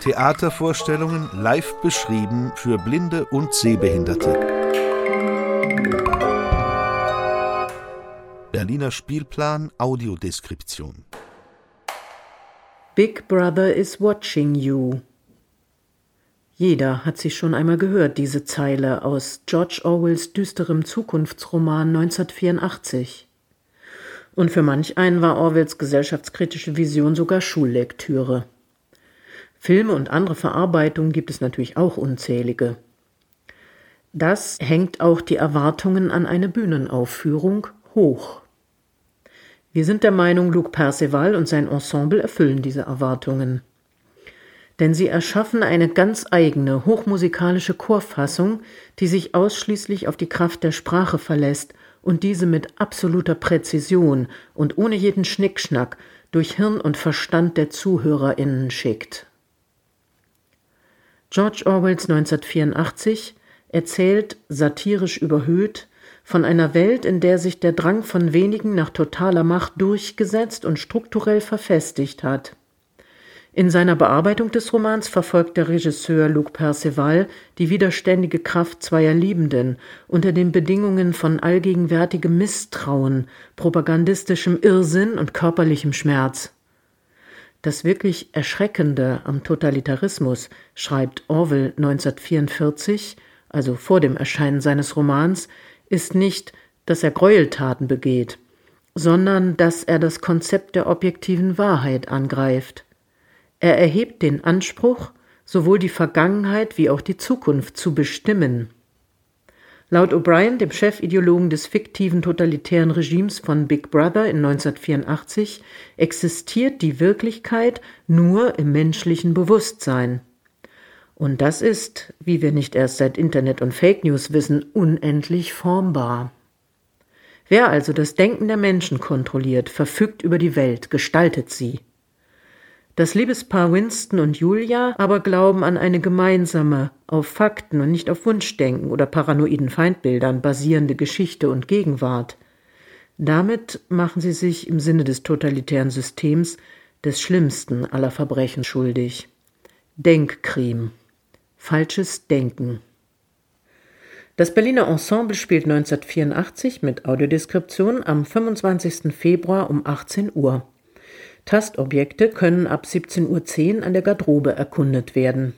Theatervorstellungen live beschrieben für Blinde und Sehbehinderte. Berliner Spielplan Audiodeskription. Big Brother is watching you. Jeder hat sie schon einmal gehört, diese Zeile aus George Orwells düsterem Zukunftsroman 1984. Und für manch einen war Orwells gesellschaftskritische Vision sogar Schullektüre. Filme und andere Verarbeitungen gibt es natürlich auch unzählige. Das hängt auch die Erwartungen an eine Bühnenaufführung hoch. Wir sind der Meinung, Luc Perceval und sein Ensemble erfüllen diese Erwartungen. Denn sie erschaffen eine ganz eigene, hochmusikalische Chorfassung, die sich ausschließlich auf die Kraft der Sprache verlässt und diese mit absoluter Präzision und ohne jeden Schnickschnack durch Hirn und Verstand der ZuhörerInnen schickt. George Orwells 1984 erzählt, satirisch überhöht, von einer Welt, in der sich der Drang von wenigen nach totaler Macht durchgesetzt und strukturell verfestigt hat. In seiner Bearbeitung des Romans verfolgt der Regisseur Luc Perceval die widerständige Kraft zweier Liebenden unter den Bedingungen von allgegenwärtigem Misstrauen, propagandistischem Irrsinn und körperlichem Schmerz. Das wirklich Erschreckende am Totalitarismus, schreibt Orwell 1944, also vor dem Erscheinen seines Romans, ist nicht, dass er Gräueltaten begeht, sondern dass er das Konzept der objektiven Wahrheit angreift. Er erhebt den Anspruch, sowohl die Vergangenheit wie auch die Zukunft zu bestimmen. Laut O'Brien, dem Chefideologen des fiktiven totalitären Regimes von Big Brother in 1984, existiert die Wirklichkeit nur im menschlichen Bewusstsein. Und das ist, wie wir nicht erst seit Internet und Fake News wissen, unendlich formbar. Wer also das Denken der Menschen kontrolliert, verfügt über die Welt, gestaltet sie. Das Liebespaar Winston und Julia aber glauben an eine gemeinsame, auf Fakten und nicht auf Wunschdenken oder paranoiden Feindbildern basierende Geschichte und Gegenwart. Damit machen sie sich im Sinne des totalitären Systems des schlimmsten aller Verbrechen schuldig. Denkkrim. Falsches Denken. Das Berliner Ensemble spielt 1984 mit Audiodeskription am 25. Februar um 18 Uhr. Tastobjekte können ab 17.10 Uhr an der Garderobe erkundet werden.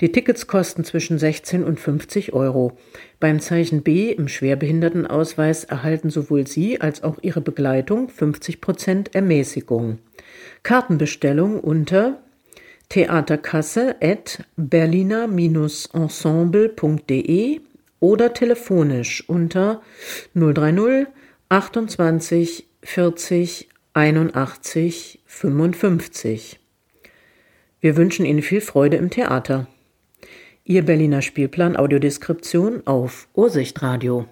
Die Tickets kosten zwischen 16 und 50 Euro. Beim Zeichen B im Schwerbehindertenausweis erhalten sowohl Sie als auch Ihre Begleitung 50 Prozent Ermäßigung. Kartenbestellung unter theaterkasse at berliner-ensemble.de oder telefonisch unter 030 28 40 81 55. Wir wünschen Ihnen viel Freude im Theater. Ihr Berliner Spielplan Audiodeskription auf Ursichtradio.